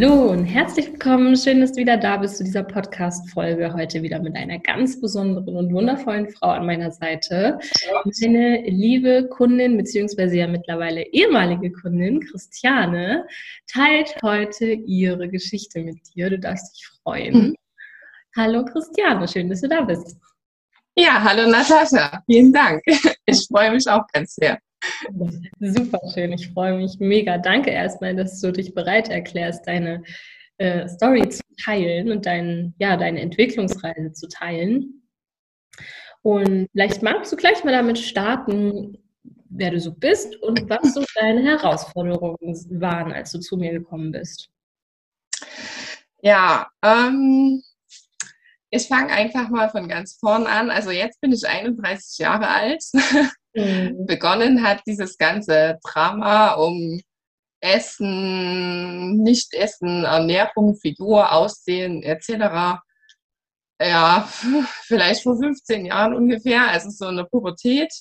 Hallo und herzlich willkommen. Schön, dass du wieder da bist zu dieser Podcast-Folge. Heute wieder mit einer ganz besonderen und wundervollen Frau an meiner Seite. Meine liebe Kundin, beziehungsweise ja mittlerweile ehemalige Kundin, Christiane, teilt heute ihre Geschichte mit dir. Du darfst dich freuen. Mhm. Hallo Christiane, schön, dass du da bist. Ja, hallo Natascha. Vielen Dank. Ich freue mich auch ganz sehr. Super schön, ich freue mich mega. Danke erstmal, dass du dich bereit erklärst, deine äh, Story zu teilen und dein, ja, deine Entwicklungsreise zu teilen. Und vielleicht magst du gleich mal damit starten, wer du so bist und was so deine Herausforderungen waren, als du zu mir gekommen bist. Ja, ähm, ich fange einfach mal von ganz vorn an. Also jetzt bin ich 31 Jahre alt. Mhm. Begonnen hat dieses ganze Drama um Essen, Nicht-Essen, Ernährung, Figur, Aussehen etc. Ja, vielleicht vor 15 Jahren ungefähr, also so eine Pubertät.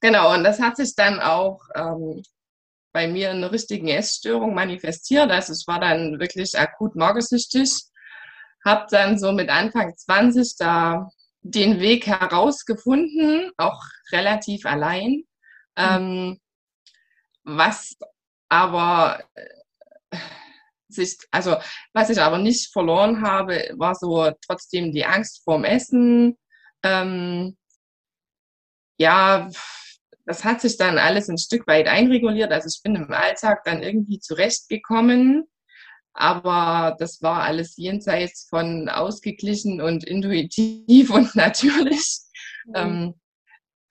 Genau, und das hat sich dann auch ähm, bei mir in einer richtigen Essstörung manifestiert. Also ich war dann wirklich akut magersüchtig habe dann so mit Anfang 20 da den Weg herausgefunden, auch relativ allein. Mhm. Ähm, was aber äh, sich, also was ich aber nicht verloren habe, war so trotzdem die Angst vorm Essen. Ähm, ja, das hat sich dann alles ein Stück weit einreguliert. Also ich bin im Alltag dann irgendwie zurechtgekommen. Aber das war alles jenseits von ausgeglichen und intuitiv und natürlich. Mhm. Ähm,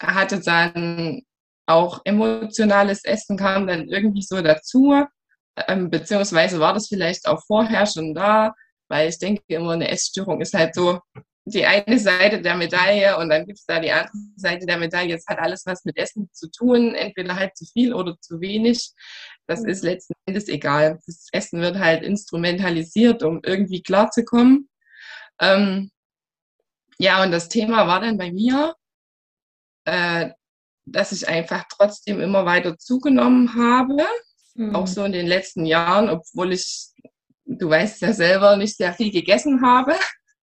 hatte dann auch emotionales Essen kam dann irgendwie so dazu. Ähm, beziehungsweise war das vielleicht auch vorher schon da, weil ich denke immer, eine Essstörung ist halt so die eine Seite der Medaille und dann gibt es da die andere Seite der Medaille. Es hat alles was mit Essen zu tun, entweder halt zu viel oder zu wenig. Das mhm. ist letzten Endes egal. Das Essen wird halt instrumentalisiert, um irgendwie klarzukommen. Ähm, ja, und das Thema war dann bei mir, äh, dass ich einfach trotzdem immer weiter zugenommen habe, mhm. auch so in den letzten Jahren, obwohl ich, du weißt ja selber, nicht sehr viel gegessen habe.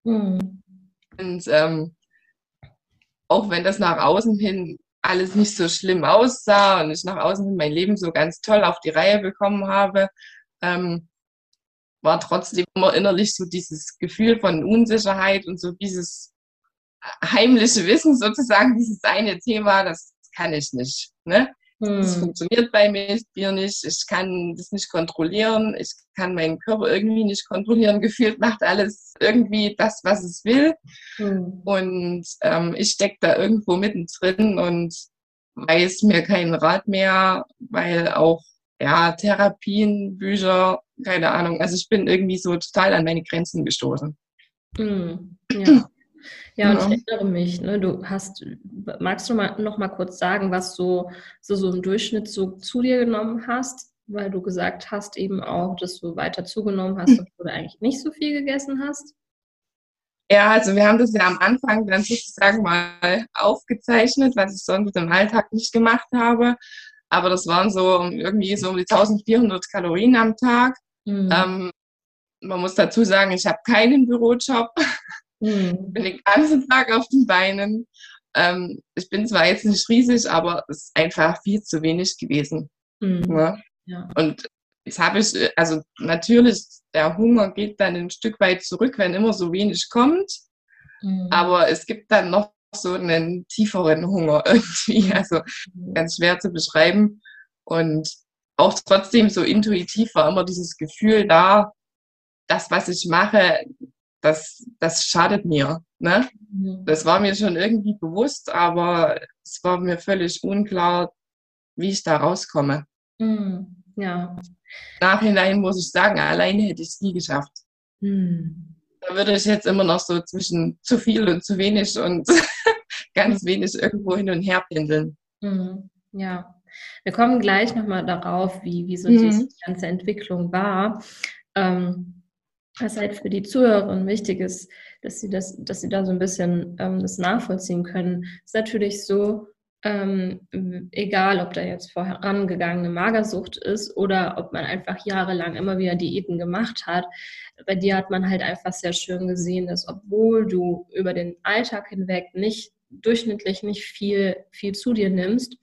Mhm. Und ähm, auch wenn das nach außen hin alles nicht so schlimm aussah und ich nach außen mein Leben so ganz toll auf die Reihe bekommen habe, ähm, war trotzdem immer innerlich so dieses Gefühl von Unsicherheit und so dieses heimliche Wissen sozusagen, dieses eine Thema, das kann ich nicht. Ne? Hm. Das funktioniert bei mir nicht. Ich kann das nicht kontrollieren. Ich kann meinen Körper irgendwie nicht kontrollieren. Gefühlt macht alles irgendwie das, was es will. Hm. Und ähm, ich stecke da irgendwo mittendrin und weiß mir keinen Rat mehr, weil auch ja, Therapien, Bücher, keine Ahnung. Also ich bin irgendwie so total an meine Grenzen gestoßen. Hm. Ja. Ja, und ich erinnere mich, ne, du hast, magst du mal, noch mal kurz sagen, was du so, so im Durchschnitt so zu dir genommen hast, weil du gesagt hast eben auch, dass du weiter zugenommen hast, obwohl du eigentlich nicht so viel gegessen hast? Ja, also wir haben das ja am Anfang dann sozusagen mal aufgezeichnet, was ich sonst im Alltag nicht gemacht habe. Aber das waren so irgendwie so um die 1400 Kalorien am Tag. Mhm. Ähm, man muss dazu sagen, ich habe keinen Bürojob. Mhm. Bin den ganzen Tag auf den Beinen. Ähm, ich bin zwar jetzt nicht riesig, aber es ist einfach viel zu wenig gewesen. Mhm. Ja? Ja. Und jetzt habe ich, also natürlich, der Hunger geht dann ein Stück weit zurück, wenn immer so wenig kommt. Mhm. Aber es gibt dann noch so einen tieferen Hunger irgendwie. Mhm. Also ganz schwer zu beschreiben. Und auch trotzdem so intuitiv war immer dieses Gefühl da, das, was ich mache, das, das schadet mir. Ne? Mhm. Das war mir schon irgendwie bewusst, aber es war mir völlig unklar, wie ich da rauskomme. Mhm. Ja. Nachhinein muss ich sagen, alleine hätte ich es nie geschafft. Hm. Da würde ich jetzt immer noch so zwischen zu viel und zu wenig und ganz wenig irgendwo hin und her pendeln. Hm. Ja, wir kommen gleich nochmal darauf, wie, wie so mhm. diese ganze Entwicklung war. Ähm, was halt für die Zuhörerinnen wichtig ist, dass sie das, dass sie da so ein bisschen ähm, das nachvollziehen können, ist natürlich so, ähm, egal ob da jetzt vorangegangene Magersucht ist oder ob man einfach jahrelang immer wieder Diäten gemacht hat. Bei dir hat man halt einfach sehr schön gesehen, dass obwohl du über den Alltag hinweg nicht durchschnittlich nicht viel, viel zu dir nimmst,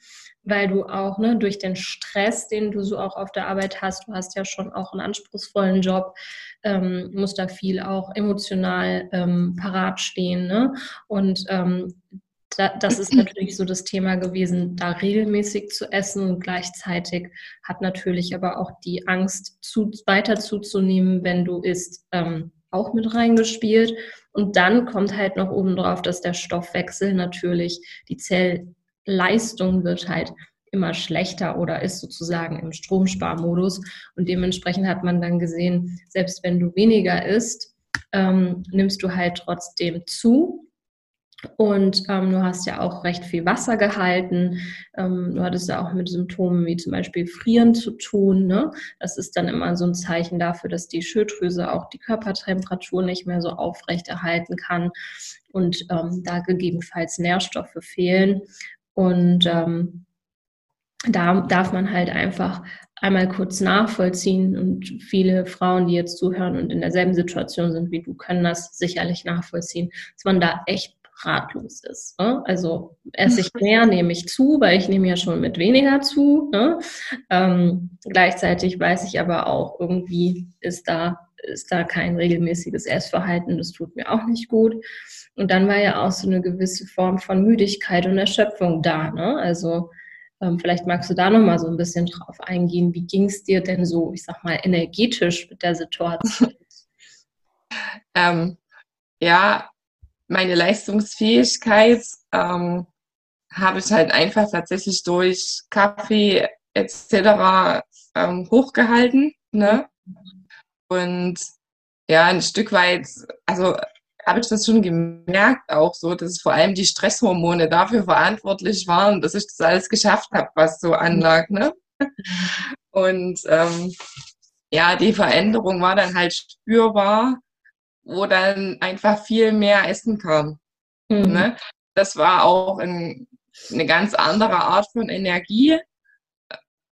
weil du auch ne, durch den Stress, den du so auch auf der Arbeit hast, du hast ja schon auch einen anspruchsvollen Job, ähm, musst da viel auch emotional ähm, parat stehen. Ne? Und ähm, da, das ist natürlich so das Thema gewesen, da regelmäßig zu essen und gleichzeitig hat natürlich aber auch die Angst, zu, weiter zuzunehmen, wenn du isst, ähm, auch mit reingespielt. Und dann kommt halt noch oben drauf, dass der Stoffwechsel natürlich die Zell Leistung wird halt immer schlechter oder ist sozusagen im Stromsparmodus. Und dementsprechend hat man dann gesehen, selbst wenn du weniger isst, ähm, nimmst du halt trotzdem zu. Und ähm, du hast ja auch recht viel Wasser gehalten. Ähm, du hattest ja auch mit Symptomen wie zum Beispiel Frieren zu tun. Ne? Das ist dann immer so ein Zeichen dafür, dass die Schilddrüse auch die Körpertemperatur nicht mehr so aufrechterhalten kann und ähm, da gegebenenfalls Nährstoffe fehlen. Und ähm, da darf man halt einfach einmal kurz nachvollziehen und viele Frauen, die jetzt zuhören und in derselben Situation sind wie du, können das sicherlich nachvollziehen, dass man da echt ratlos ist. Ne? Also esse ich mehr, nehme ich zu, weil ich nehme ja schon mit weniger zu. Ne? Ähm, gleichzeitig weiß ich aber auch, irgendwie ist da, ist da kein regelmäßiges Essverhalten, das tut mir auch nicht gut. Und dann war ja auch so eine gewisse Form von Müdigkeit und Erschöpfung da. Ne? Also ähm, vielleicht magst du da noch mal so ein bisschen drauf eingehen. Wie ging es dir denn so, ich sag mal, energetisch mit der Situation? ähm, ja, meine Leistungsfähigkeit ähm, habe ich halt einfach tatsächlich durch Kaffee etc. Ähm, hochgehalten. Ne? Und ja, ein Stück weit, also habe ich das schon gemerkt, auch so, dass vor allem die Stresshormone dafür verantwortlich waren, dass ich das alles geschafft habe, was so anlag. Ne? Und ähm, ja, die Veränderung war dann halt spürbar, wo dann einfach viel mehr Essen kam. Mhm. Ne? Das war auch ein, eine ganz andere Art von Energie,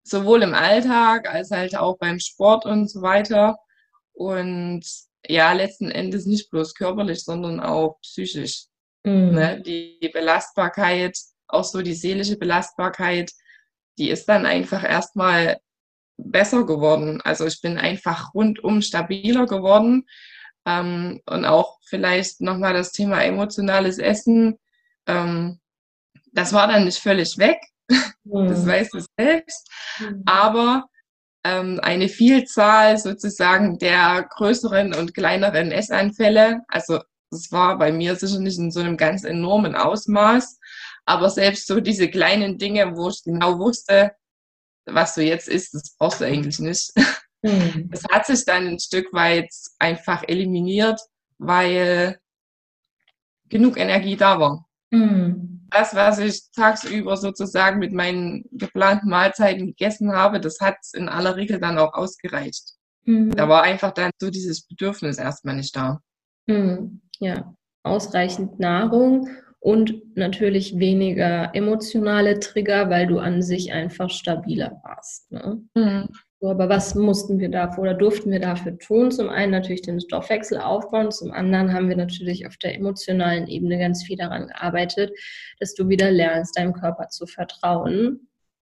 sowohl im Alltag als halt auch beim Sport und so weiter. Und ja, letzten Endes nicht bloß körperlich, sondern auch psychisch. Mhm. Ne? Die Belastbarkeit, auch so die seelische Belastbarkeit, die ist dann einfach erstmal besser geworden. Also ich bin einfach rundum stabiler geworden. Ähm, und auch vielleicht nochmal das Thema emotionales Essen. Ähm, das war dann nicht völlig weg. Mhm. Das weißt du selbst. Mhm. Aber ähm, eine Vielzahl sozusagen der größeren und kleineren Essanfälle. Also das war bei mir sicher nicht in so einem ganz enormen Ausmaß, aber selbst so diese kleinen Dinge, wo ich genau wusste, was du jetzt isst, das brauchst du eigentlich nicht. Mhm. Das hat sich dann ein Stück weit einfach eliminiert, weil genug Energie da war. Mhm das, was ich tagsüber sozusagen mit meinen geplanten Mahlzeiten gegessen habe, das hat in aller Regel dann auch ausgereicht. Mhm. Da war einfach dann so dieses Bedürfnis erstmal nicht da. Mhm. Ja, ausreichend Nahrung und natürlich weniger emotionale Trigger, weil du an sich einfach stabiler warst. Ne? Mhm. Aber was mussten wir dafür oder durften wir dafür tun? Zum einen natürlich den Stoffwechsel aufbauen, zum anderen haben wir natürlich auf der emotionalen Ebene ganz viel daran gearbeitet, dass du wieder lernst, deinem Körper zu vertrauen.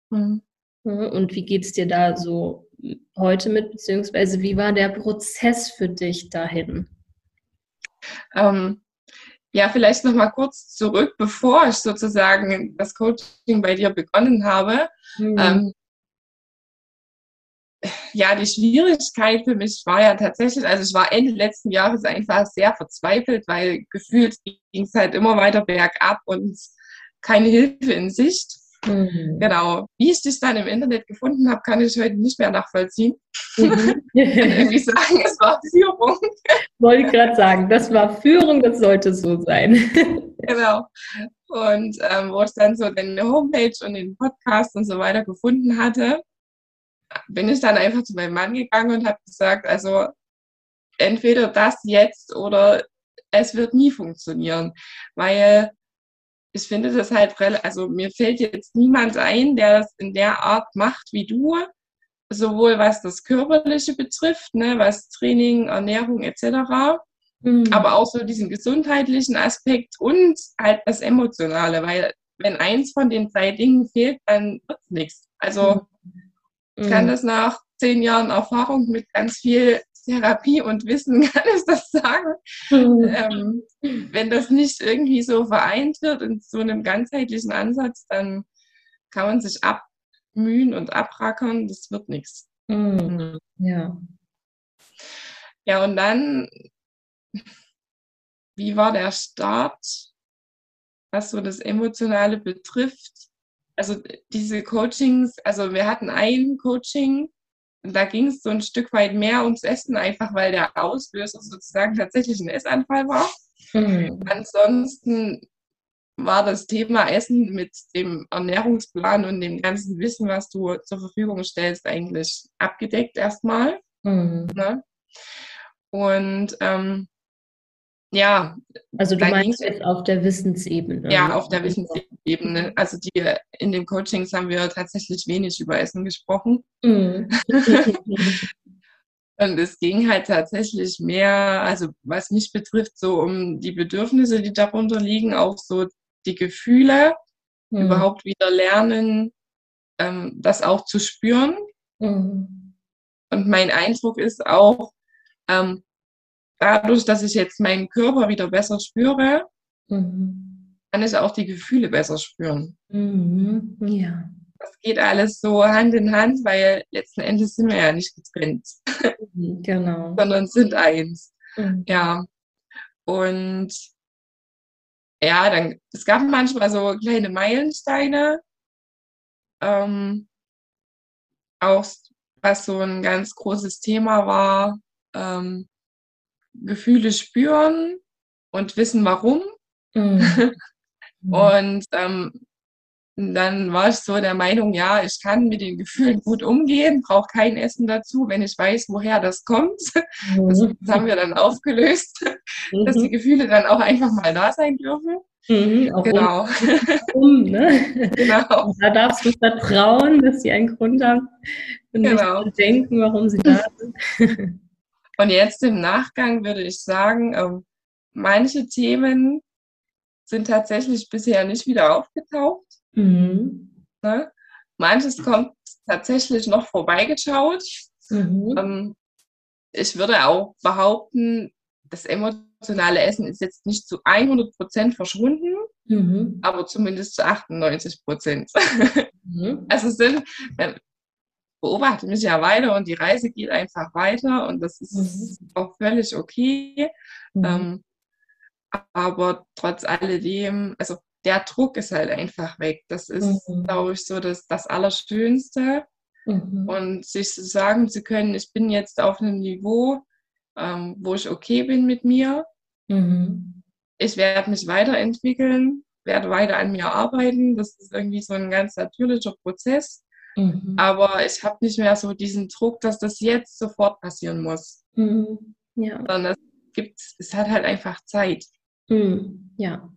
Mhm. Und wie geht es dir da so heute mit, beziehungsweise wie war der Prozess für dich dahin? Ähm, ja, vielleicht noch mal kurz zurück, bevor ich sozusagen das Coaching bei dir begonnen habe. Mhm. Ähm, ja, die Schwierigkeit für mich war ja tatsächlich, also ich war Ende letzten Jahres einfach sehr verzweifelt, weil gefühlt ging es halt immer weiter bergab und keine Hilfe in Sicht. Mhm. Genau. Wie ich dich dann im Internet gefunden habe, kann ich heute nicht mehr nachvollziehen. Mhm. ich kann irgendwie sagen, es war Führung. Wollte ich gerade sagen, das war Führung, das sollte so sein. genau. Und ähm, wo ich dann so deine Homepage und den Podcast und so weiter gefunden hatte, bin ich dann einfach zu meinem Mann gegangen und habe gesagt, also entweder das jetzt oder es wird nie funktionieren, weil ich finde das halt, also mir fällt jetzt niemand ein, der das in der Art macht wie du, sowohl was das Körperliche betrifft, ne, was Training, Ernährung etc., mhm. aber auch so diesen gesundheitlichen Aspekt und halt das Emotionale, weil wenn eins von den drei Dingen fehlt, dann wird es nichts. Also mhm. Ich kann das nach zehn Jahren Erfahrung mit ganz viel Therapie und Wissen kann ich das sagen. Mhm. Ähm, wenn das nicht irgendwie so vereint wird in so einem ganzheitlichen Ansatz, dann kann man sich abmühen und abrackern, das wird nichts. Mhm. Ja. Ja, und dann, wie war der Start, was so das Emotionale betrifft? Also diese Coachings, also wir hatten ein Coaching, da ging es so ein Stück weit mehr ums Essen, einfach weil der Auslöser sozusagen tatsächlich ein Essanfall war. Mhm. Ansonsten war das Thema Essen mit dem Ernährungsplan und dem ganzen Wissen, was du zur Verfügung stellst, eigentlich abgedeckt erstmal. Mhm. Ne? Und ähm, ja. Also du meinst jetzt auf der Wissensebene. Ja, auf der Wissensebene. Also die in den Coachings haben wir tatsächlich wenig über Essen gesprochen. Mhm. Und es ging halt tatsächlich mehr, also was mich betrifft, so um die Bedürfnisse, die darunter liegen, auch so die Gefühle, mhm. überhaupt wieder lernen, ähm, das auch zu spüren. Mhm. Und mein Eindruck ist auch, ähm, dadurch, dass ich jetzt meinen Körper wieder besser spüre, mhm. kann ich auch die Gefühle besser spüren. Mhm. Ja. Das geht alles so Hand in Hand, weil letzten Endes sind wir ja nicht getrennt. Mhm, genau. Sondern sind eins. Mhm. Ja. Und ja, dann, es gab manchmal so kleine Meilensteine. Ähm, auch was so ein ganz großes Thema war, ähm, Gefühle spüren und wissen warum. Mhm. und ähm, dann war ich so der Meinung, ja, ich kann mit den Gefühlen gut umgehen, brauche kein Essen dazu, wenn ich weiß, woher das kommt. Mhm. Das haben wir dann aufgelöst, mhm. dass die Gefühle dann auch einfach mal da sein dürfen. Mhm, genau. Um, ne? genau. Und da darfst du vertrauen, dass sie einen Grund haben und genau. nicht denken, warum sie da sind. Und jetzt im Nachgang würde ich sagen, ähm, manche Themen sind tatsächlich bisher nicht wieder aufgetaucht. Mhm. Ne? Manches kommt tatsächlich noch vorbeigeschaut. Mhm. Ähm, ich würde auch behaupten, das emotionale Essen ist jetzt nicht zu 100 Prozent verschwunden, mhm. aber zumindest zu 98 Prozent. Mhm. Also sind, beobachte mich ja weiter und die Reise geht einfach weiter und das ist mhm. auch völlig okay. Mhm. Ähm, aber trotz alledem, also der Druck ist halt einfach weg. Das ist, mhm. glaube ich, so das, das Allerschönste. Mhm. Und sich zu sagen zu können, ich bin jetzt auf einem Niveau, ähm, wo ich okay bin mit mir. Mhm. Ich werde mich weiterentwickeln, werde weiter an mir arbeiten. Das ist irgendwie so ein ganz natürlicher Prozess. Mhm. Aber ich habe nicht mehr so diesen Druck, dass das jetzt sofort passieren muss. Mhm. Ja. Sondern es gibt, es hat halt einfach Zeit. Mhm. Ja.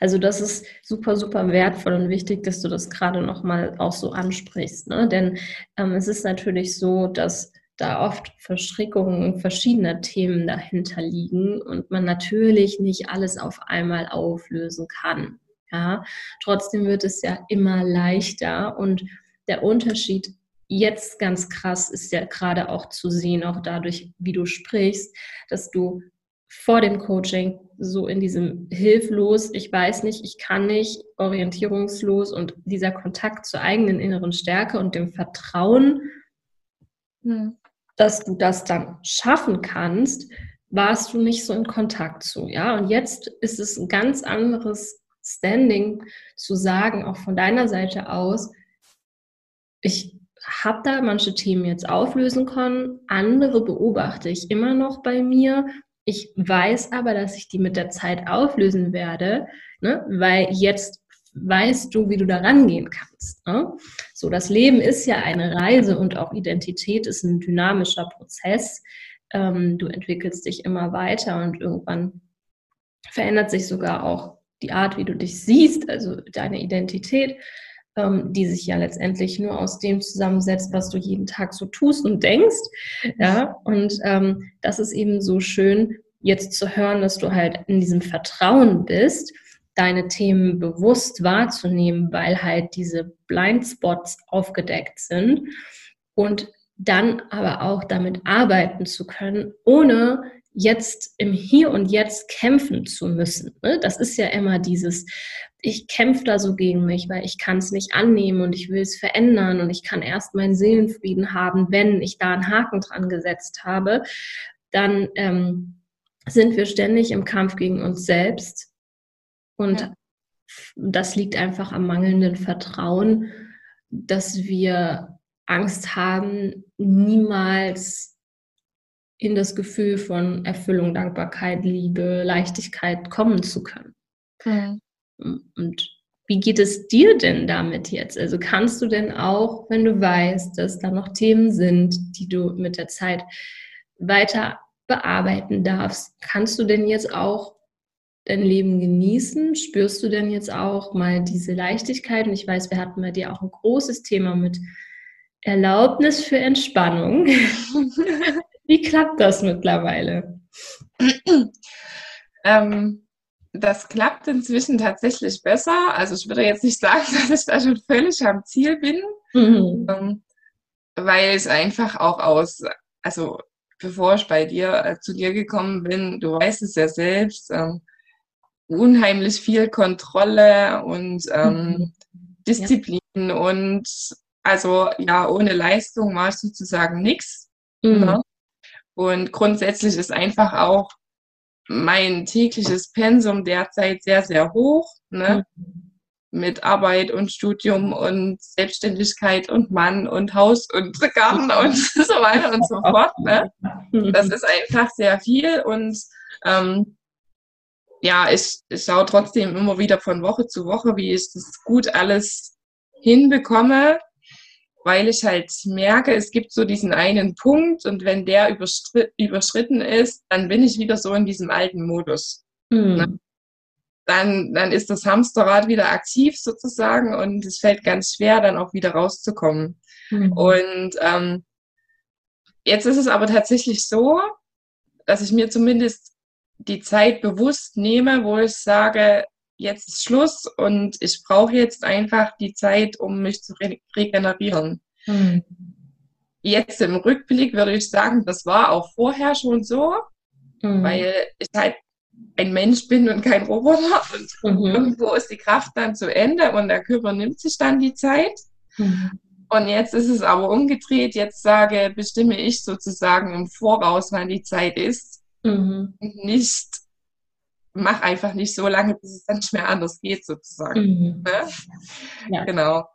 Also das ist super, super wertvoll und wichtig, dass du das gerade nochmal auch so ansprichst. Ne? Denn ähm, es ist natürlich so, dass da oft Verstrickungen verschiedener Themen dahinter liegen und man natürlich nicht alles auf einmal auflösen kann. Ja, trotzdem wird es ja immer leichter und der Unterschied jetzt ganz krass ist ja gerade auch zu sehen, auch dadurch, wie du sprichst, dass du vor dem Coaching so in diesem hilflos, ich weiß nicht, ich kann nicht, orientierungslos und dieser Kontakt zur eigenen inneren Stärke und dem Vertrauen, hm. dass du das dann schaffen kannst, warst du nicht so in Kontakt zu, ja? Und jetzt ist es ein ganz anderes Standing zu sagen, auch von deiner Seite aus, ich habe da manche Themen jetzt auflösen können, andere beobachte ich immer noch bei mir. Ich weiß aber, dass ich die mit der Zeit auflösen werde, ne? weil jetzt weißt du, wie du da rangehen kannst. Ne? So, das Leben ist ja eine Reise und auch Identität ist ein dynamischer Prozess. Ähm, du entwickelst dich immer weiter und irgendwann verändert sich sogar auch die Art, wie du dich siehst, also deine Identität ähm, die sich ja letztendlich nur aus dem zusammensetzt, was du jeden Tag so tust und denkst. Ja, und ähm, das ist eben so schön, jetzt zu hören, dass du halt in diesem Vertrauen bist, deine Themen bewusst wahrzunehmen, weil halt diese Blindspots aufgedeckt sind und dann aber auch damit arbeiten zu können, ohne jetzt im Hier und Jetzt kämpfen zu müssen. Ne? Das ist ja immer dieses, ich kämpfe da so gegen mich, weil ich kann es nicht annehmen und ich will es verändern und ich kann erst meinen Seelenfrieden haben, wenn ich da einen Haken dran gesetzt habe. Dann ähm, sind wir ständig im Kampf gegen uns selbst und ja. das liegt einfach am mangelnden Vertrauen, dass wir Angst haben, niemals in das Gefühl von Erfüllung, Dankbarkeit, Liebe, Leichtigkeit kommen zu können. Mhm. Und wie geht es dir denn damit jetzt? Also kannst du denn auch, wenn du weißt, dass da noch Themen sind, die du mit der Zeit weiter bearbeiten darfst, kannst du denn jetzt auch dein Leben genießen? Spürst du denn jetzt auch mal diese Leichtigkeit? Und ich weiß, wir hatten bei dir auch ein großes Thema mit Erlaubnis für Entspannung. Wie klappt das mittlerweile? ähm, das klappt inzwischen tatsächlich besser. Also ich würde jetzt nicht sagen, dass ich da schon völlig am Ziel bin, mhm. ähm, weil es einfach auch aus, also bevor ich bei dir äh, zu dir gekommen bin, du weißt es ja selbst, ähm, unheimlich viel Kontrolle und ähm, mhm. Disziplin ja. und also ja, ohne Leistung war es sozusagen nichts. Mhm. Ne? Und grundsätzlich ist einfach auch mein tägliches Pensum derzeit sehr, sehr hoch. Ne? Mhm. Mit Arbeit und Studium und Selbstständigkeit und Mann und Haus und Garten und so weiter und so fort. Ne? Das ist einfach sehr viel und ähm, ja, ich, ich schaue trotzdem immer wieder von Woche zu Woche, wie ich das gut alles hinbekomme weil ich halt merke, es gibt so diesen einen Punkt und wenn der überschritten ist, dann bin ich wieder so in diesem alten Modus. Mhm. Dann, dann ist das Hamsterrad wieder aktiv sozusagen und es fällt ganz schwer, dann auch wieder rauszukommen. Mhm. Und ähm, jetzt ist es aber tatsächlich so, dass ich mir zumindest die Zeit bewusst nehme, wo ich sage, jetzt ist Schluss und ich brauche jetzt einfach die Zeit, um mich zu re regenerieren. Mhm. Jetzt im Rückblick würde ich sagen, das war auch vorher schon so, mhm. weil ich halt ein Mensch bin und kein Roboter und mhm. irgendwo ist die Kraft dann zu Ende und der Körper nimmt sich dann die Zeit. Mhm. Und jetzt ist es aber umgedreht. Jetzt sage, bestimme ich sozusagen im Voraus, wann die Zeit ist. Mhm. Nicht mach einfach nicht so lange, bis es dann nicht mehr anders geht, sozusagen. Mhm. Ne? Ja. Genau.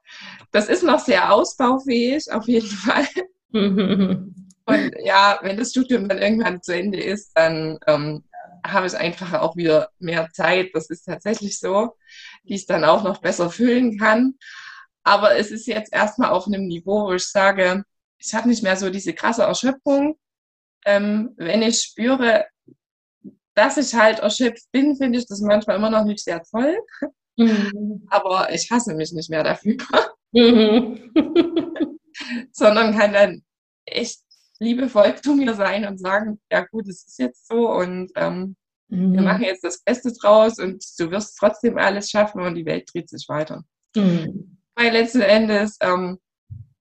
Das ist noch sehr ausbaufähig, auf jeden Fall. Mhm. Und ja, wenn das Studium dann irgendwann zu Ende ist, dann ähm, habe ich einfach auch wieder mehr Zeit. Das ist tatsächlich so, die ich dann auch noch besser füllen kann. Aber es ist jetzt erstmal auf einem Niveau, wo ich sage, ich habe nicht mehr so diese krasse Erschöpfung. Ähm, wenn ich spüre, dass ich halt erschöpft bin, finde ich das manchmal immer noch nicht sehr toll. Mhm. Aber ich hasse mich nicht mehr dafür. Mhm. Sondern kann dann echt liebevoll zu mir sein und sagen, ja gut, es ist jetzt so und ähm, mhm. wir machen jetzt das Beste draus und du wirst trotzdem alles schaffen und die Welt dreht sich weiter. Mhm. Weil letzten Endes, ähm,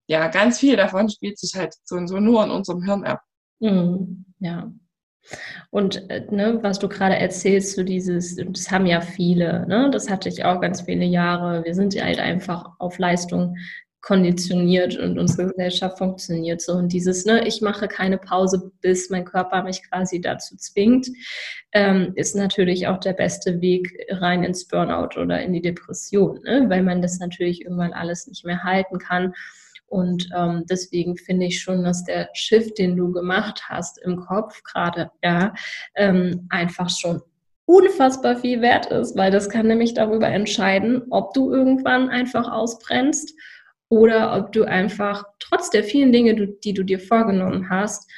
ja, ganz viel davon spielt sich halt so und so nur in unserem Hirn ab. Mhm. Ja. Und äh, ne, was du gerade erzählst, so dieses, das haben ja viele, ne? das hatte ich auch ganz viele Jahre. Wir sind halt einfach auf Leistung konditioniert und unsere Gesellschaft funktioniert so. Und dieses, ne, ich mache keine Pause, bis mein Körper mich quasi dazu zwingt, ähm, ist natürlich auch der beste Weg rein ins Burnout oder in die Depression, ne? weil man das natürlich irgendwann alles nicht mehr halten kann. Und ähm, deswegen finde ich schon, dass der Shift, den du gemacht hast im Kopf gerade, ja, ähm, einfach schon unfassbar viel wert ist, weil das kann nämlich darüber entscheiden, ob du irgendwann einfach ausbrennst oder ob du einfach trotz der vielen Dinge, die du dir vorgenommen hast,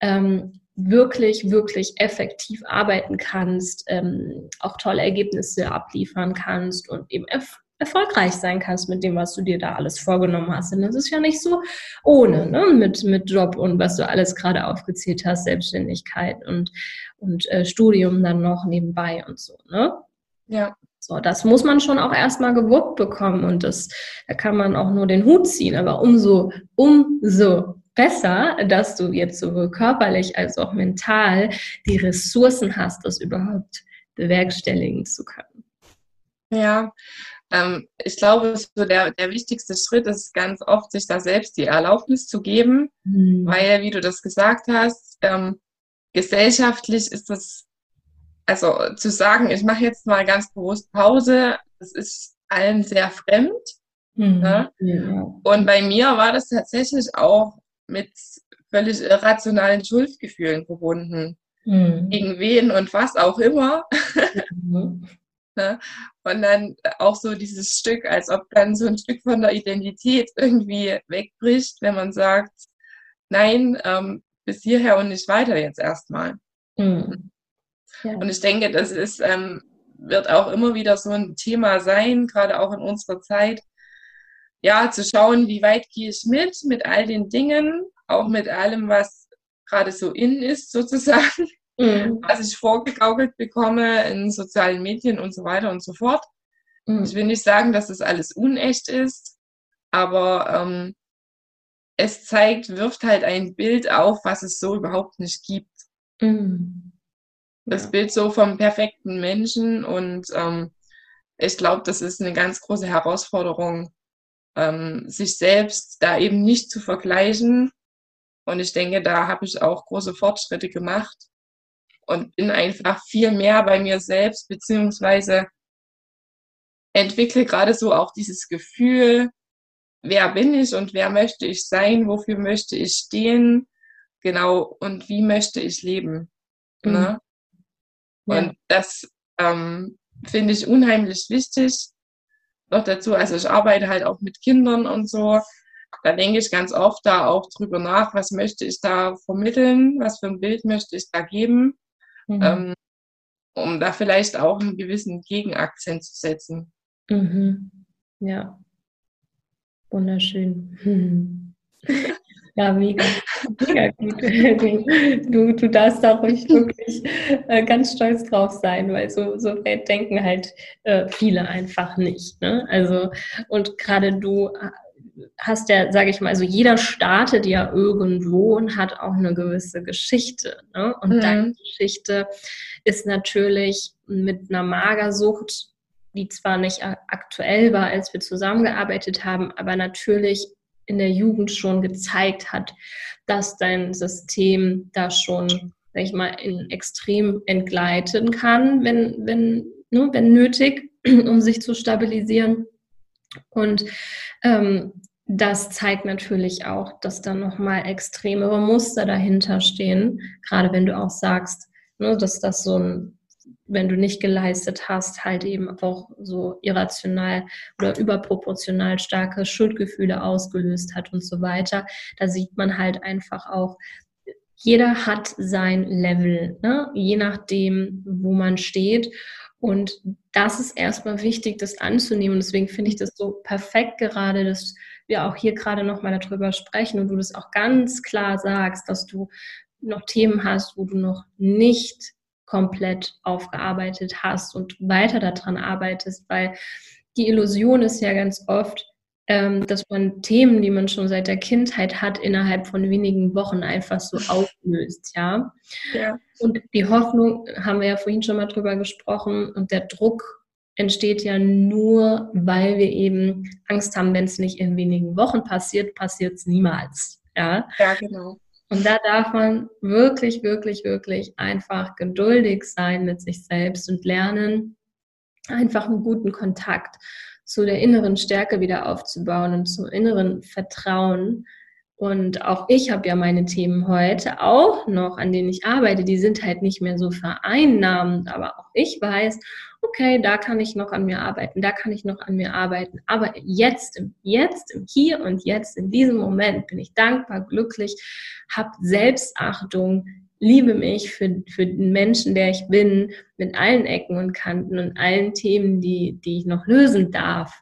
ähm, wirklich, wirklich effektiv arbeiten kannst, ähm, auch tolle Ergebnisse abliefern kannst und eben erfolgreich sein kannst mit dem, was du dir da alles vorgenommen hast. Und das ist ja nicht so ohne, ne? mit, mit Job und was du alles gerade aufgezählt hast, Selbstständigkeit und, und äh, Studium dann noch nebenbei und so. Ne? Ja. So, das muss man schon auch erstmal gewuppt bekommen und das, da kann man auch nur den Hut ziehen. Aber umso, umso besser, dass du jetzt sowohl körperlich als auch mental die Ressourcen hast, das überhaupt bewerkstelligen zu können. Ja, ähm, ich glaube, so der, der wichtigste Schritt ist ganz oft, sich da selbst die Erlaubnis zu geben, mhm. weil, wie du das gesagt hast, ähm, gesellschaftlich ist das also zu sagen, ich mache jetzt mal ganz bewusst Pause, das ist allen sehr fremd. Mhm. Ne? Ja. Und bei mir war das tatsächlich auch mit völlig irrationalen Schuldgefühlen verbunden. Mhm. Gegen wen und was auch immer. Mhm. Ne? Und dann auch so dieses Stück, als ob dann so ein Stück von der Identität irgendwie wegbricht, wenn man sagt, nein, ähm, bis hierher und nicht weiter jetzt erstmal. Mhm. Ja. Und ich denke, das ist, ähm, wird auch immer wieder so ein Thema sein, gerade auch in unserer Zeit, ja, zu schauen, wie weit gehe ich mit, mit all den Dingen, auch mit allem, was gerade so in ist, sozusagen, mhm. was ich vorgegaukelt bekomme in sozialen Medien und so weiter und so fort. Mhm. Ich will nicht sagen, dass das alles unecht ist, aber ähm, es zeigt, wirft halt ein Bild auf, was es so überhaupt nicht gibt. Mhm das ja. Bild so vom perfekten Menschen. Und ähm, ich glaube, das ist eine ganz große Herausforderung, ähm, sich selbst da eben nicht zu vergleichen. Und ich denke, da habe ich auch große Fortschritte gemacht und bin einfach viel mehr bei mir selbst, beziehungsweise entwickle gerade so auch dieses Gefühl, wer bin ich und wer möchte ich sein, wofür möchte ich stehen, genau, und wie möchte ich leben. Mhm. Ne? Und das ähm, finde ich unheimlich wichtig. Noch dazu, also ich arbeite halt auch mit Kindern und so. Da denke ich ganz oft da auch drüber nach, was möchte ich da vermitteln, was für ein Bild möchte ich da geben, mhm. ähm, um da vielleicht auch einen gewissen Gegenakzent zu setzen. Mhm. Ja, wunderschön. Ja, mega, mega gut. Du, du darfst da ruhig wirklich äh, ganz stolz drauf sein, weil so, so denken halt äh, viele einfach nicht. Ne? Also, und gerade du hast ja, sage ich mal, also jeder startet ja irgendwo und hat auch eine gewisse Geschichte. Ne? Und mhm. deine Geschichte ist natürlich mit einer Magersucht, die zwar nicht aktuell war, als wir zusammengearbeitet haben, aber natürlich in der Jugend schon gezeigt hat, dass dein System da schon, sag ich mal, in extrem entgleiten kann, wenn, wenn, ne, wenn nötig, um sich zu stabilisieren. Und ähm, das zeigt natürlich auch, dass da nochmal extremere Muster dahinter stehen, gerade wenn du auch sagst, ne, dass das so ein wenn du nicht geleistet hast, halt eben auch so irrational oder überproportional starke Schuldgefühle ausgelöst hat und so weiter. Da sieht man halt einfach auch, jeder hat sein Level, ne? je nachdem, wo man steht. Und das ist erstmal wichtig, das anzunehmen. Deswegen finde ich das so perfekt gerade, dass wir auch hier gerade nochmal darüber sprechen und du das auch ganz klar sagst, dass du noch Themen hast, wo du noch nicht komplett aufgearbeitet hast und weiter daran arbeitest, weil die Illusion ist ja ganz oft, ähm, dass man Themen, die man schon seit der Kindheit hat, innerhalb von wenigen Wochen einfach so auflöst, ja. ja. Und die Hoffnung, haben wir ja vorhin schon mal drüber gesprochen, und der Druck entsteht ja nur, weil wir eben Angst haben, wenn es nicht in wenigen Wochen passiert, passiert es niemals. Ja? ja, genau. Und da darf man wirklich, wirklich, wirklich einfach geduldig sein mit sich selbst und lernen, einfach einen guten Kontakt zu der inneren Stärke wieder aufzubauen und zum inneren Vertrauen. Und auch ich habe ja meine Themen heute auch noch, an denen ich arbeite, die sind halt nicht mehr so vereinnahmend, aber auch ich weiß, okay, da kann ich noch an mir arbeiten, da kann ich noch an mir arbeiten. Aber jetzt, Jetzt, Hier und Jetzt, in diesem Moment bin ich dankbar, glücklich, habe Selbstachtung, liebe mich für, für den Menschen, der ich bin, mit allen Ecken und Kanten und allen Themen, die, die ich noch lösen darf.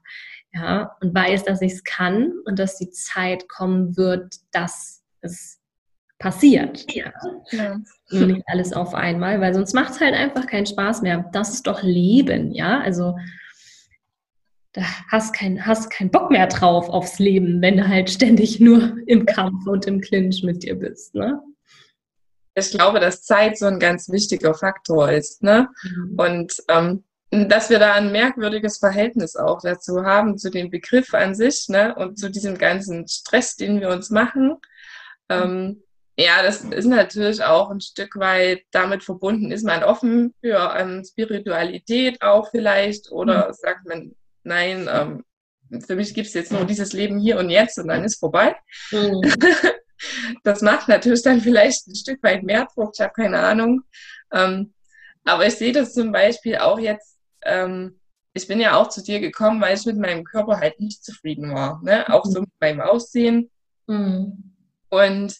Ja, und weiß, dass ich es kann und dass die Zeit kommen wird, dass es passiert. Ja. ja. Nur nicht alles auf einmal, weil sonst macht es halt einfach keinen Spaß mehr. Das ist doch Leben, ja. Also da hast keinen hast kein Bock mehr drauf aufs Leben, wenn du halt ständig nur im Kampf und im Clinch mit dir bist, ne? Ich glaube, dass Zeit so ein ganz wichtiger Faktor ist, ne? Mhm. Und ähm, dass wir da ein merkwürdiges Verhältnis auch dazu haben, zu dem Begriff an sich, ne? Und zu diesem ganzen Stress, den wir uns machen. Ähm, ja, das ist natürlich auch ein Stück weit damit verbunden. Ist man offen für ähm, Spiritualität auch vielleicht oder mhm. sagt man, nein, ähm, für mich gibt es jetzt nur dieses Leben hier und jetzt und dann ist vorbei. Mhm. das macht natürlich dann vielleicht ein Stück weit mehr Druck, ich habe keine Ahnung. Ähm, aber ich sehe das zum Beispiel auch jetzt, ähm, ich bin ja auch zu dir gekommen, weil ich mit meinem Körper halt nicht zufrieden war. Ne? Auch so mit meinem Aussehen. Mhm. Und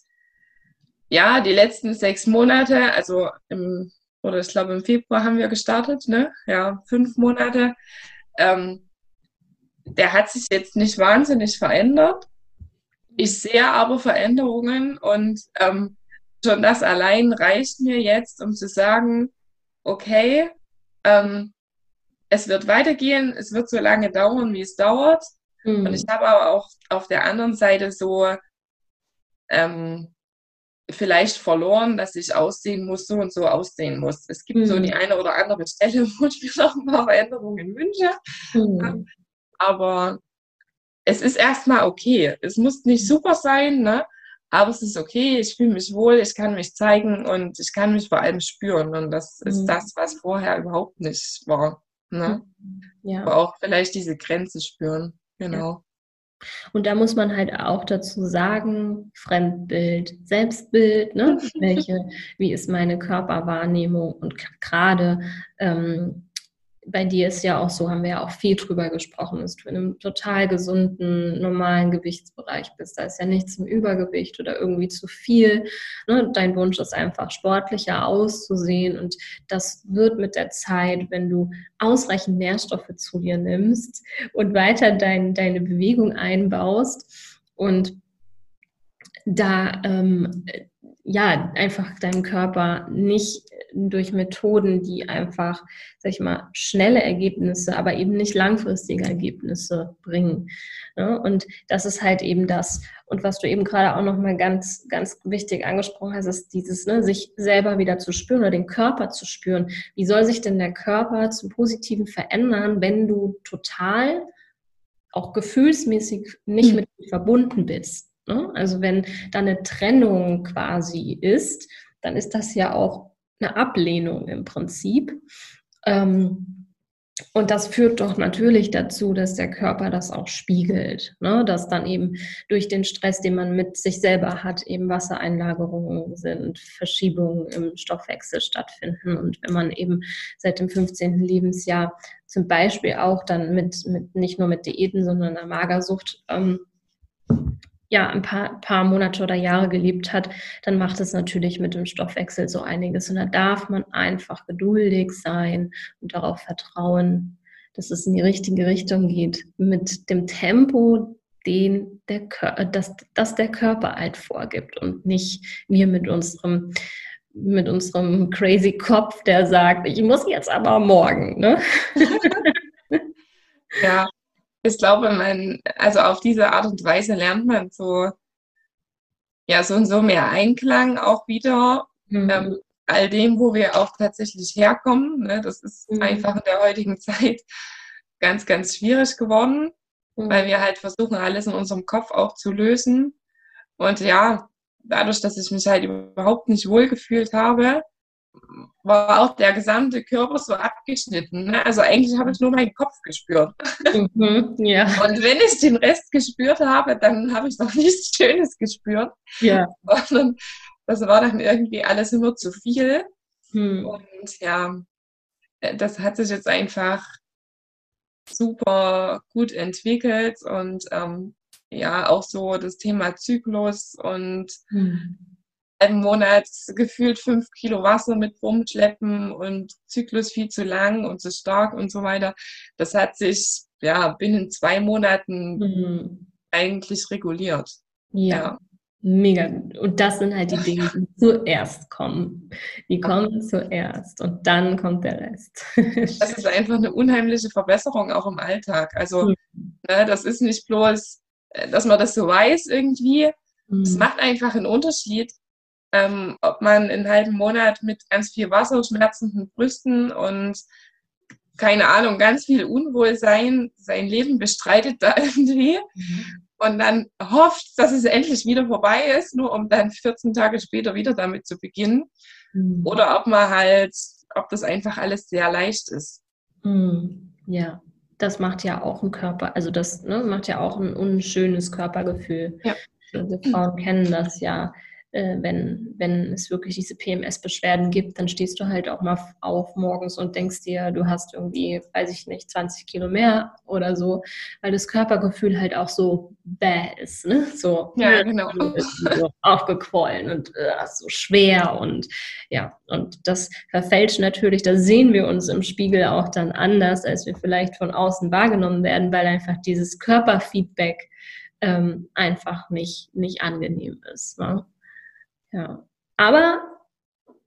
ja, die letzten sechs Monate, also im, oder ich glaube im Februar haben wir gestartet, ne? Ja, fünf Monate. Ähm, der hat sich jetzt nicht wahnsinnig verändert. Ich sehe aber Veränderungen und ähm, schon das allein reicht mir jetzt, um zu sagen, okay, ähm, es wird weitergehen, es wird so lange dauern, wie es dauert. Mhm. Und ich habe aber auch auf der anderen Seite so ähm, vielleicht verloren, dass ich aussehen muss, so und so aussehen muss. Es gibt mhm. so die eine oder andere Stelle, wo ich mir noch ein paar Veränderungen wünsche. Mhm. Aber es ist erstmal okay. Es muss nicht super sein, ne? aber es ist okay. Ich fühle mich wohl, ich kann mich zeigen und ich kann mich vor allem spüren. Und das mhm. ist das, was vorher überhaupt nicht war. Ne? Ja. Aber auch vielleicht diese Grenze spüren. Genau. Und da muss man halt auch dazu sagen, Fremdbild, Selbstbild, ne? Welche, wie ist meine Körperwahrnehmung und gerade ähm, bei dir ist ja auch so, haben wir ja auch viel drüber gesprochen, dass du in einem total gesunden, normalen Gewichtsbereich bist. Da ist ja nichts im Übergewicht oder irgendwie zu viel. Ne? Dein Wunsch ist einfach, sportlicher auszusehen. Und das wird mit der Zeit, wenn du ausreichend Nährstoffe zu dir nimmst und weiter dein, deine Bewegung einbaust und da ähm, ja einfach deinem Körper nicht durch Methoden, die einfach, sag ich mal, schnelle Ergebnisse, aber eben nicht langfristige Ergebnisse bringen. Ne? Und das ist halt eben das. Und was du eben gerade auch nochmal ganz, ganz wichtig angesprochen hast, ist dieses, ne, sich selber wieder zu spüren oder den Körper zu spüren. Wie soll sich denn der Körper zum Positiven verändern, wenn du total auch gefühlsmäßig nicht hm. mit ihm verbunden bist? Ne? Also wenn da eine Trennung quasi ist, dann ist das ja auch eine Ablehnung im Prinzip. Ähm, und das führt doch natürlich dazu, dass der Körper das auch spiegelt, ne? dass dann eben durch den Stress, den man mit sich selber hat, eben Wassereinlagerungen sind, Verschiebungen im Stoffwechsel stattfinden. Und wenn man eben seit dem 15. Lebensjahr zum Beispiel auch dann mit, mit nicht nur mit Diäten, sondern einer Magersucht ähm, ja, ein paar, paar Monate oder Jahre gelebt hat, dann macht es natürlich mit dem Stoffwechsel so einiges. Und da darf man einfach geduldig sein und darauf vertrauen, dass es in die richtige Richtung geht. Mit dem Tempo, den der, das, das der Körper halt vorgibt und nicht wir mit unserem mit unserem crazy Kopf, der sagt, ich muss jetzt aber morgen. Ne? ja, ich glaube, man, also auf diese Art und Weise lernt man so, ja, so und so mehr Einklang auch wieder. Mhm. Ähm, all dem, wo wir auch tatsächlich herkommen. Ne? Das ist mhm. einfach in der heutigen Zeit ganz, ganz schwierig geworden, mhm. weil wir halt versuchen, alles in unserem Kopf auch zu lösen. Und ja, dadurch, dass ich mich halt überhaupt nicht wohlgefühlt habe, war auch der gesamte Körper so abgeschnitten. Ne? Also eigentlich habe ich nur meinen Kopf gespürt. Mhm, ja. Und wenn ich den Rest gespürt habe, dann habe ich noch nichts Schönes gespürt. Ja. Sondern das war dann irgendwie alles immer zu viel. Mhm. Und ja, äh, das hat sich jetzt einfach super gut entwickelt und ähm, ja, auch so das Thema Zyklus und mhm einen Monat gefühlt fünf Kilo Wasser mit rumschleppen und Zyklus viel zu lang und zu stark und so weiter. Das hat sich ja binnen zwei Monaten mhm. eigentlich reguliert. Ja. ja. Mega gut. Und das sind halt die Dinge, die zuerst kommen. Die kommen zuerst und dann kommt der Rest. das ist einfach eine unheimliche Verbesserung auch im Alltag. Also, mhm. ne, das ist nicht bloß, äh, dass man das so weiß irgendwie. Es mhm. macht einfach einen Unterschied, ähm, ob man einen halben Monat mit ganz viel Wasser, schmerzenden Brüsten und keine Ahnung, ganz viel Unwohlsein sein Leben bestreitet da irgendwie mhm. und dann hofft, dass es endlich wieder vorbei ist, nur um dann 14 Tage später wieder damit zu beginnen. Mhm. Oder ob man halt, ob das einfach alles sehr leicht ist. Mhm. Ja, das macht ja auch ein Körper, also das ne, macht ja auch ein unschönes Körpergefühl. Ja. Also Frauen kennen das ja äh, wenn, wenn es wirklich diese PMS-Beschwerden gibt, dann stehst du halt auch mal auf morgens und denkst dir, du hast irgendwie, weiß ich nicht, 20 Kilo mehr oder so, weil das Körpergefühl halt auch so bäh ist, ne? So, ja, genau. so aufgequollen und äh, so schwer und ja, und das verfälscht natürlich, da sehen wir uns im Spiegel auch dann anders, als wir vielleicht von außen wahrgenommen werden, weil einfach dieses Körperfeedback ähm, einfach nicht, nicht angenehm ist. Ne? Ja. Aber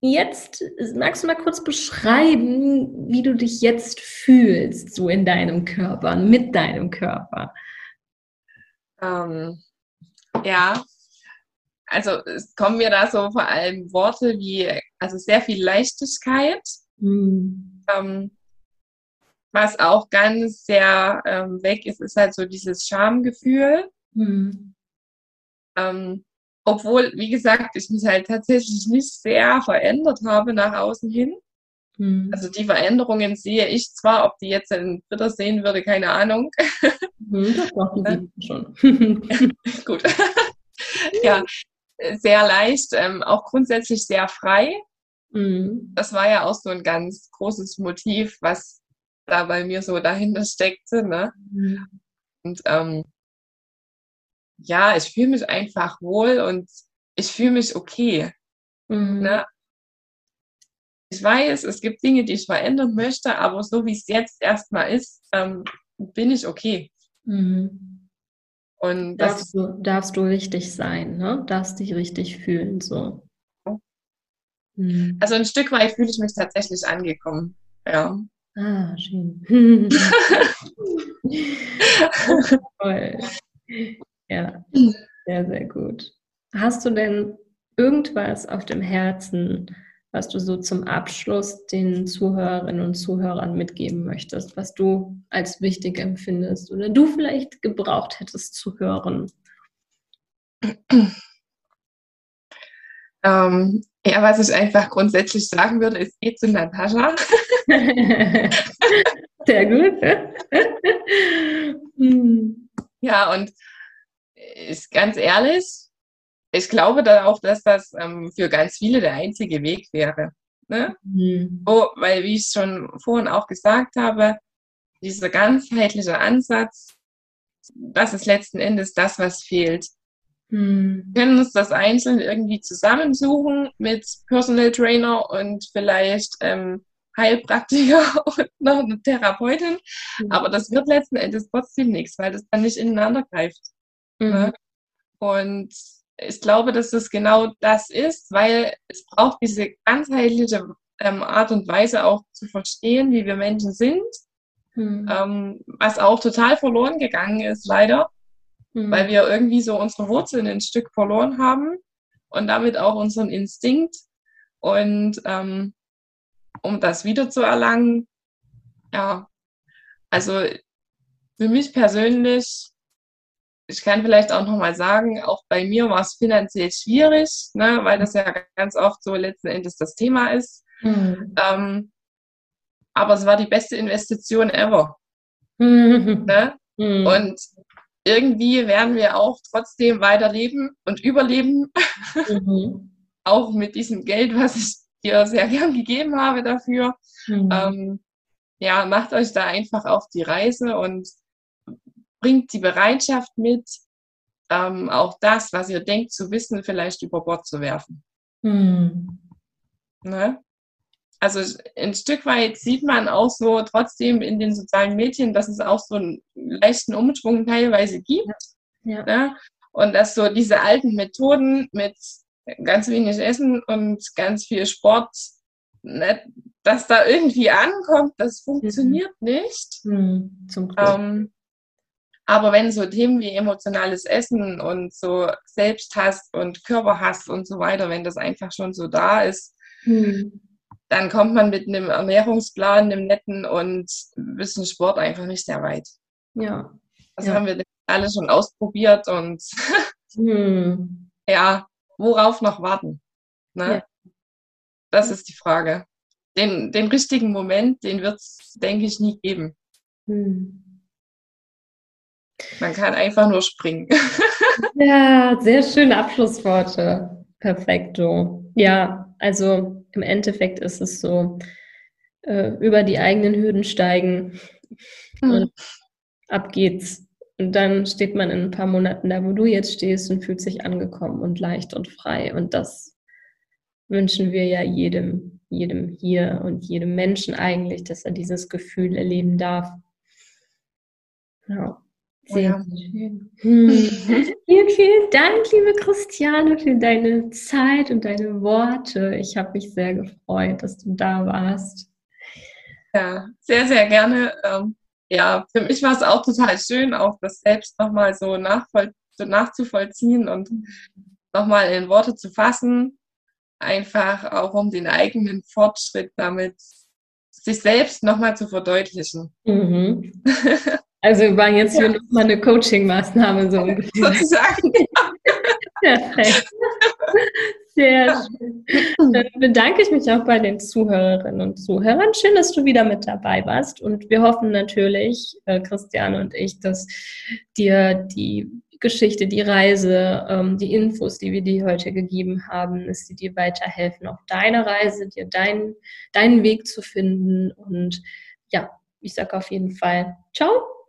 jetzt magst du mal kurz beschreiben, wie du dich jetzt fühlst, so in deinem Körper, mit deinem Körper. Ähm, ja, also es kommen mir da so vor allem Worte wie, also sehr viel Leichtigkeit, mhm. ähm, was auch ganz sehr ähm, weg ist, ist halt so dieses Schamgefühl. Mhm. Ähm, obwohl, wie gesagt, ich mich halt tatsächlich nicht sehr verändert habe nach außen hin. Mhm. Also die Veränderungen sehe ich zwar, ob die jetzt in Twitter sehen würde, keine Ahnung. Mhm, das machen die schon. Gut. ja, sehr leicht, ähm, auch grundsätzlich sehr frei. Mhm. Das war ja auch so ein ganz großes Motiv, was da bei mir so dahinter steckte. Ne? Mhm. Und ähm, ja, ich fühle mich einfach wohl und ich fühle mich okay. Mhm. Ne? Ich weiß, es gibt Dinge, die ich verändern möchte, aber so wie es jetzt erstmal ist, ähm, bin ich okay. Mhm. Und darfst, du, darfst du richtig sein, ne? Darfst dich richtig fühlen, so. Mhm. Also ein Stück weit fühle ich mich tatsächlich angekommen. Ja. Ah, schön. Toll. Ja, sehr, sehr gut. Hast du denn irgendwas auf dem Herzen, was du so zum Abschluss den Zuhörerinnen und Zuhörern mitgeben möchtest, was du als wichtig empfindest oder du vielleicht gebraucht hättest zu hören? Ähm, ja, was ich einfach grundsätzlich sagen würde, ist, geht zu Natascha. Sehr gut. Hm. ja, und ist ganz ehrlich, ich glaube da auch, dass das ähm, für ganz viele der einzige Weg wäre. Ne? Mhm. Oh, weil, wie ich schon vorhin auch gesagt habe, dieser ganzheitliche Ansatz, das ist letzten Endes das, was fehlt. Mhm. Wir können uns das einzeln irgendwie zusammensuchen mit Personal Trainer und vielleicht ähm, Heilpraktiker und noch eine Therapeutin. Mhm. Aber das wird letzten Endes trotzdem nichts, weil das dann nicht ineinander greift. Ne? Mhm. Ne? Und ich glaube, dass das genau das ist, weil es braucht diese ganzheitliche ähm, Art und Weise auch zu verstehen, wie wir Menschen sind, mhm. ähm, was auch total verloren gegangen ist, leider, mhm. weil wir irgendwie so unsere Wurzeln ein Stück verloren haben und damit auch unseren Instinkt. Und ähm, um das wieder zu erlangen, ja, also für mich persönlich, ich kann vielleicht auch nochmal sagen, auch bei mir war es finanziell schwierig, ne, weil das ja ganz oft so letzten Endes das Thema ist. Mhm. Ähm, aber es war die beste Investition ever. Mhm. Ne? Mhm. Und irgendwie werden wir auch trotzdem weiterleben und überleben. Mhm. auch mit diesem Geld, was ich dir sehr gern gegeben habe dafür. Mhm. Ähm, ja, macht euch da einfach auf die Reise und bringt die Bereitschaft mit, ähm, auch das, was ihr denkt zu wissen, vielleicht über Bord zu werfen. Mhm. Ne? Also ein Stück weit sieht man auch so trotzdem in den sozialen Medien, dass es auch so einen leichten Umschwung teilweise gibt. Ja. Ne? Und dass so diese alten Methoden mit ganz wenig Essen und ganz viel Sport, ne, dass da irgendwie ankommt, das funktioniert mhm. nicht. Mhm, zum Glück. Ähm, aber wenn so Themen wie emotionales Essen und so Selbsthass und Körperhass und so weiter, wenn das einfach schon so da ist, mhm. dann kommt man mit einem Ernährungsplan, einem netten und ein bisschen Sport einfach nicht sehr weit. Ja. Das ja. haben wir alle schon ausprobiert und hm. ja, worauf noch warten? Ne? Ja. Das ist die Frage. Den, den richtigen Moment, den wird es, denke ich, nie geben. Hm. Man kann einfach nur springen. ja, sehr schöne Abschlussworte. Perfekto. Ja, also im Endeffekt ist es so, äh, über die eigenen Hürden steigen hm. und ab geht's. Und dann steht man in ein paar Monaten da, wo du jetzt stehst und fühlt sich angekommen und leicht und frei. Und das wünschen wir ja jedem, jedem hier und jedem Menschen eigentlich, dass er dieses Gefühl erleben darf. Ja. Sehr, ja. schön. Hm. vielen, vielen Dank, liebe Christiane, für deine Zeit und deine Worte. Ich habe mich sehr gefreut, dass du da warst. Ja, sehr, sehr gerne. Ähm, ja, für mich war es auch total schön, auch das selbst nochmal so, nachvoll so nachzuvollziehen und nochmal in Worte zu fassen. Einfach auch um den eigenen Fortschritt damit sich selbst nochmal zu verdeutlichen. Mhm. Also wir waren jetzt ja. hier nochmal eine Coaching-Maßnahme so ungefähr. Sozusagen. Perfekt. Sehr schön. Dann bedanke ich mich auch bei den Zuhörerinnen und Zuhörern. Schön, dass du wieder mit dabei warst. Und wir hoffen natürlich, äh, Christiane und ich, dass dir die Geschichte, die Reise, ähm, die Infos, die wir dir heute gegeben haben, dass sie dir weiterhelfen auf deiner Reise, dir deinen, deinen Weg zu finden. Und ja, ich sage auf jeden Fall, ciao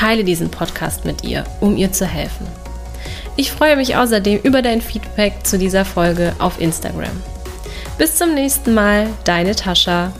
Teile diesen Podcast mit ihr, um ihr zu helfen. Ich freue mich außerdem über dein Feedback zu dieser Folge auf Instagram. Bis zum nächsten Mal, deine Tascha.